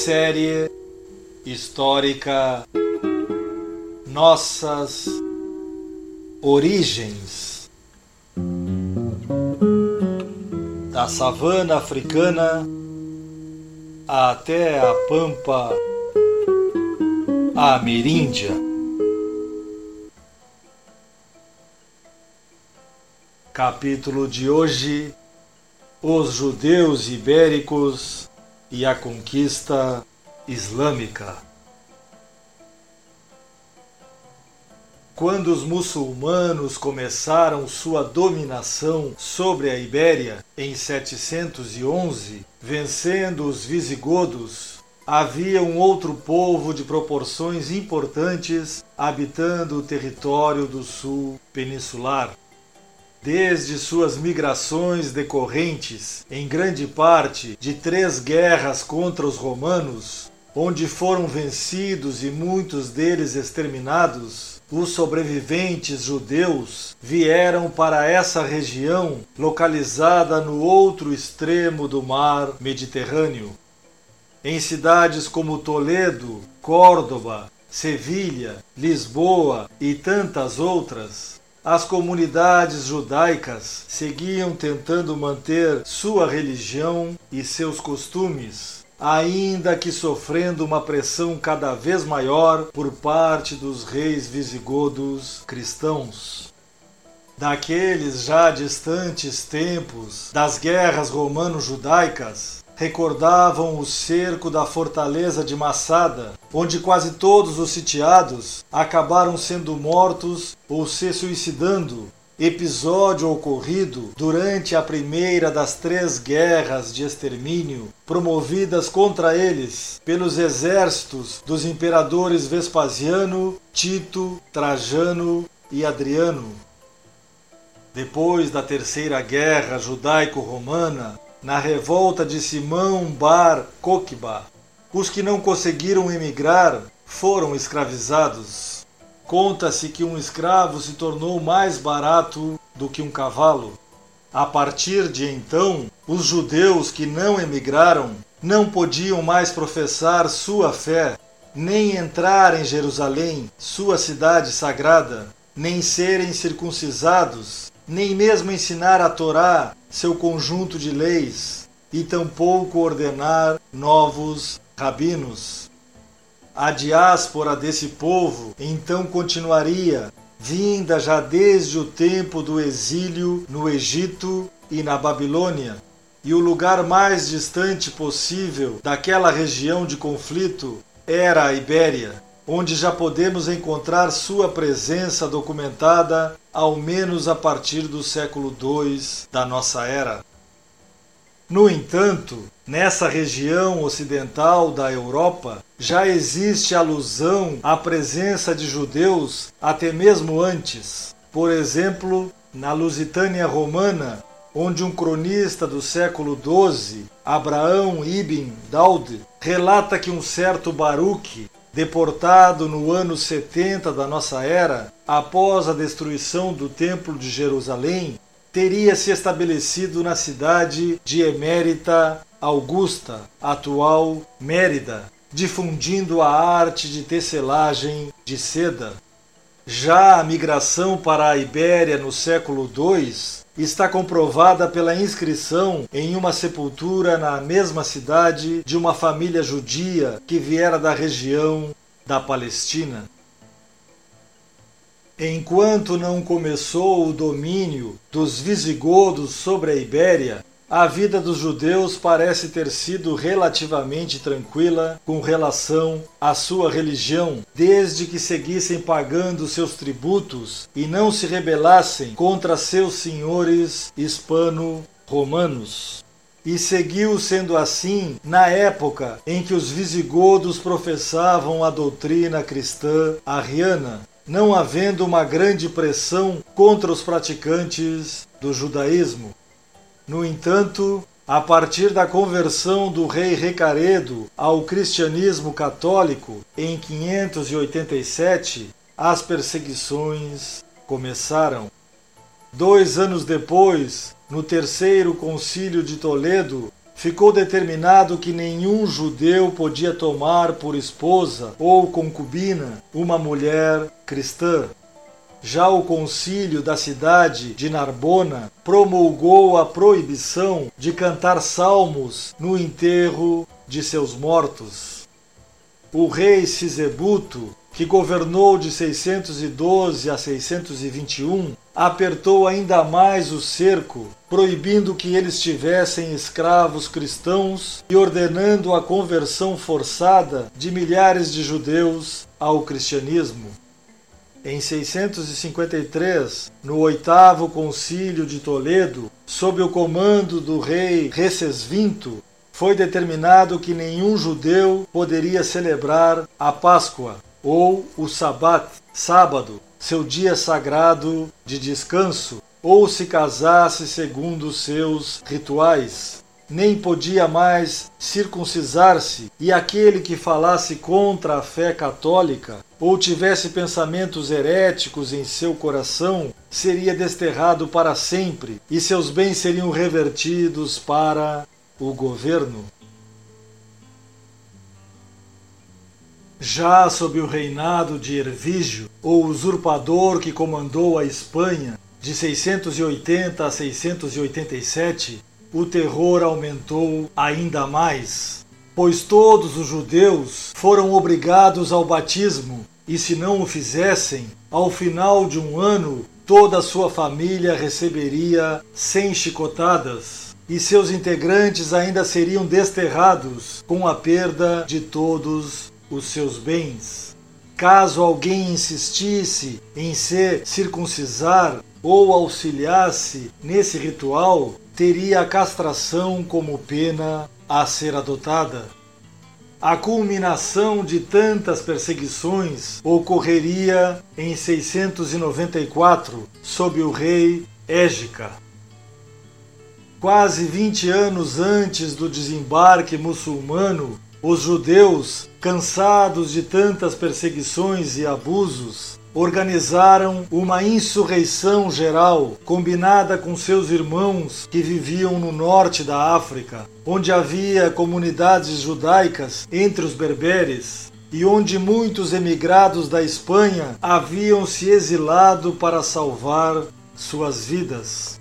Série histórica Nossas Origens da savana africana até a pampa ameríndia. Capítulo de hoje: Os judeus ibéricos e a conquista islâmica. Quando os muçulmanos começaram sua dominação sobre a Ibéria em 711, vencendo os visigodos, havia um outro povo de proporções importantes habitando o território do sul peninsular. Desde suas migrações decorrentes, em grande parte, de três guerras contra os romanos, onde foram vencidos e muitos deles exterminados, os sobreviventes judeus vieram para essa região localizada no outro extremo do mar Mediterrâneo. Em cidades como Toledo, Córdoba, Sevilha, Lisboa e tantas outras, as comunidades judaicas seguiam tentando manter sua religião e seus costumes, ainda que sofrendo uma pressão cada vez maior por parte dos reis visigodos cristãos. Daqueles já distantes tempos das guerras romano-judaicas, recordavam o cerco da fortaleza de Massada, onde quase todos os sitiados acabaram sendo mortos ou se suicidando, episódio ocorrido durante a primeira das três guerras de extermínio promovidas contra eles pelos exércitos dos imperadores Vespasiano, Tito, Trajano e Adriano. Depois da Terceira Guerra Judaico-Romana, na revolta de Simão Bar Kokhba, os que não conseguiram emigrar foram escravizados. Conta-se que um escravo se tornou mais barato do que um cavalo. A partir de então, os judeus que não emigraram não podiam mais professar sua fé, nem entrar em Jerusalém, sua cidade sagrada, nem serem circuncisados, nem mesmo ensinar a Torá, seu conjunto de leis, e tampouco ordenar novos rabinos. A diáspora desse povo então continuaria, vinda já desde o tempo do exílio no Egito e na Babilônia, e o lugar mais distante possível daquela região de conflito era a Ibéria, onde já podemos encontrar sua presença documentada ao menos a partir do século II da nossa era. No entanto, nessa região ocidental da Europa já existe alusão à presença de judeus até mesmo antes. Por exemplo, na Lusitânia romana, onde um cronista do século XII, Abraão ibn Daud, relata que um certo Baruque deportado no ano 70 da nossa era, após a destruição do Templo de Jerusalém, teria se estabelecido na cidade de Emérita Augusta, atual Mérida, difundindo a arte de tecelagem de seda. Já a migração para a Ibéria no século II está comprovada pela inscrição em uma sepultura na mesma cidade de uma família judia que viera da região da Palestina. Enquanto não começou o domínio dos visigodos sobre a Ibéria, a vida dos judeus parece ter sido relativamente tranquila com relação à sua religião, desde que seguissem pagando seus tributos e não se rebelassem contra seus senhores hispano-romanos. e seguiu sendo assim na época em que os visigodos professavam a doutrina cristã arriana, não havendo uma grande pressão contra os praticantes do judaísmo. No entanto, a partir da conversão do rei Recaredo ao cristianismo católico em 587, as perseguições começaram. Dois anos depois, no terceiro concílio de Toledo, ficou determinado que nenhum judeu podia tomar por esposa ou concubina uma mulher cristã. Já o concílio da cidade de Narbona promulgou a proibição de cantar salmos no enterro de seus mortos. O rei Sisebuto que governou de 612 a 621, apertou ainda mais o cerco, proibindo que eles tivessem escravos cristãos e ordenando a conversão forçada de milhares de judeus ao cristianismo. Em 653, no oitavo concílio de Toledo, sob o comando do rei Recesvinto, foi determinado que nenhum judeu poderia celebrar a Páscoa, ou o Sabat, sábado, seu dia sagrado de descanso, ou se casasse segundo seus rituais. Nem podia mais circuncisar-se, e aquele que falasse contra a fé católica ou tivesse pensamentos heréticos em seu coração seria desterrado para sempre, e seus bens seriam revertidos para o governo. Já sob o reinado de Hervígio, o usurpador que comandou a Espanha de 680 a 687, o terror aumentou ainda mais, pois todos os judeus foram obrigados ao batismo e, se não o fizessem, ao final de um ano toda a sua família receberia cem chicotadas e seus integrantes ainda seriam desterrados com a perda de todos os seus bens. Caso alguém insistisse em se circuncisar ou auxiliasse nesse ritual, teria a castração como pena a ser adotada. A culminação de tantas perseguições ocorreria em 694, sob o rei Égica. Quase 20 anos antes do desembarque muçulmano, os judeus, cansados de tantas perseguições e abusos, organizaram uma insurreição geral combinada com seus irmãos que viviam no norte da África, onde havia comunidades judaicas entre os berberes e onde muitos emigrados da Espanha haviam se exilado para salvar suas vidas.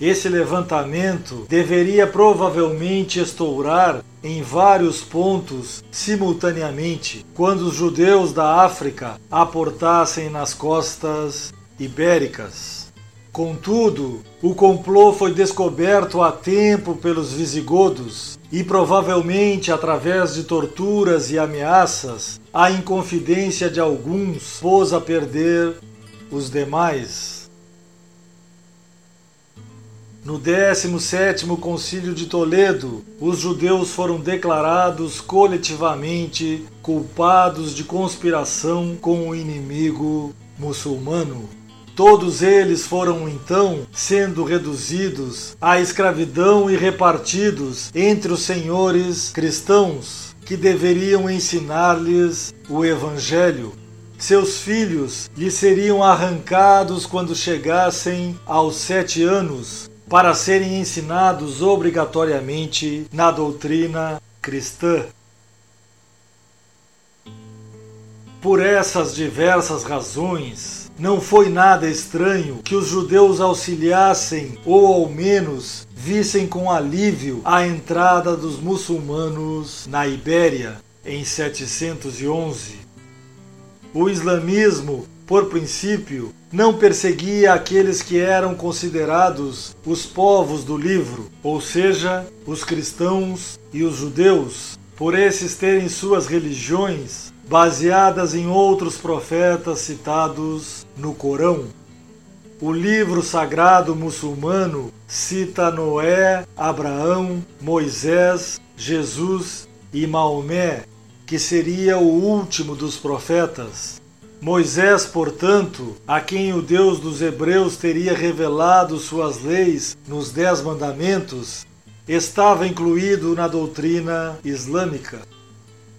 Esse levantamento deveria provavelmente estourar em vários pontos simultaneamente quando os judeus da África aportassem nas costas ibéricas. Contudo, o complô foi descoberto a tempo pelos visigodos e provavelmente através de torturas e ameaças, a inconfidência de alguns pôs a perder os demais. No 17º Concílio de Toledo, os judeus foram declarados coletivamente culpados de conspiração com o inimigo muçulmano. Todos eles foram então sendo reduzidos à escravidão e repartidos entre os senhores cristãos que deveriam ensinar-lhes o evangelho. Seus filhos lhes seriam arrancados quando chegassem aos sete anos, para serem ensinados obrigatoriamente na doutrina cristã. Por essas diversas razões, não foi nada estranho que os judeus auxiliassem ou ao menos vissem com alívio a entrada dos muçulmanos na Ibéria em 711. O islamismo por princípio, não perseguia aqueles que eram considerados os povos do livro, ou seja, os cristãos e os judeus, por esses terem suas religiões baseadas em outros profetas citados no Corão. o livro sagrado muçulmano cita Noé, Abraão, Moisés, Jesus e Maomé, que seria o último dos profetas. Moisés, portanto, a quem o Deus dos Hebreus teria revelado suas leis nos Dez Mandamentos, estava incluído na doutrina islâmica.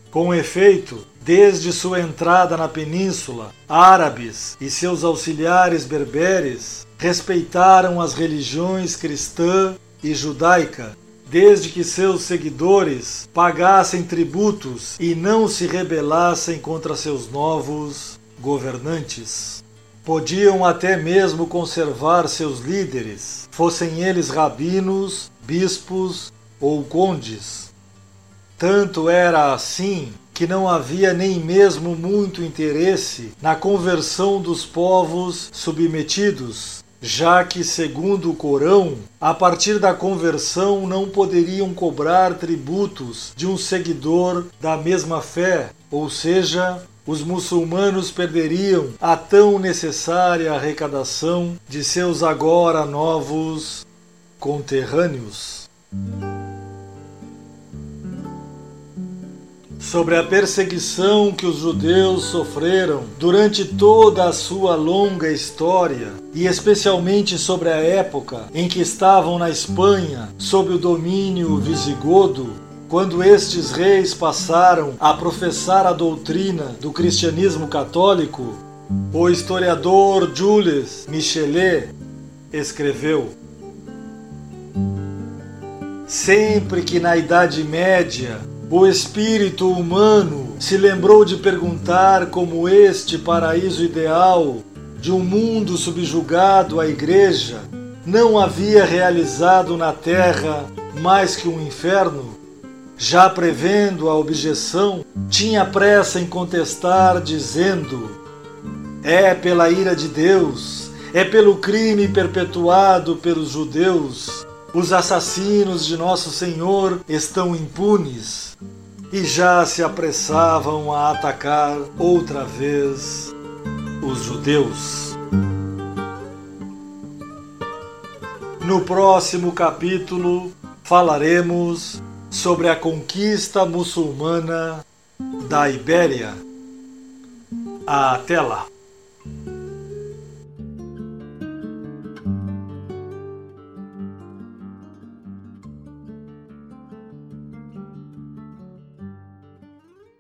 Com efeito, desde sua entrada na península, árabes e seus auxiliares berberes respeitaram as religiões cristã e judaica, desde que seus seguidores pagassem tributos e não se rebelassem contra seus novos governantes. Podiam até mesmo conservar seus líderes, fossem eles rabinos, bispos ou condes. Tanto era assim que não havia nem mesmo muito interesse na conversão dos povos submetidos, já que, segundo o Corão, a partir da conversão não poderiam cobrar tributos de um seguidor da mesma fé, ou seja, os muçulmanos perderiam a tão necessária arrecadação de seus agora novos conterrâneos. sobre a perseguição que os judeus sofreram durante toda a sua longa história, e especialmente sobre a época em que estavam na Espanha sob o domínio visigodo, quando estes reis passaram a professar a doutrina do cristianismo católico, o historiador Jules Michelet escreveu: Sempre que na Idade Média o espírito humano se lembrou de perguntar como este paraíso ideal de um mundo subjugado à Igreja não havia realizado na terra mais que um inferno. Já prevendo a objeção, tinha pressa em contestar, dizendo: É pela ira de Deus, é pelo crime perpetuado pelos judeus os assassinos de nosso Senhor estão impunes e já se apressavam a atacar outra vez os judeus. No próximo capítulo falaremos sobre a conquista muçulmana da Ibéria. Até lá!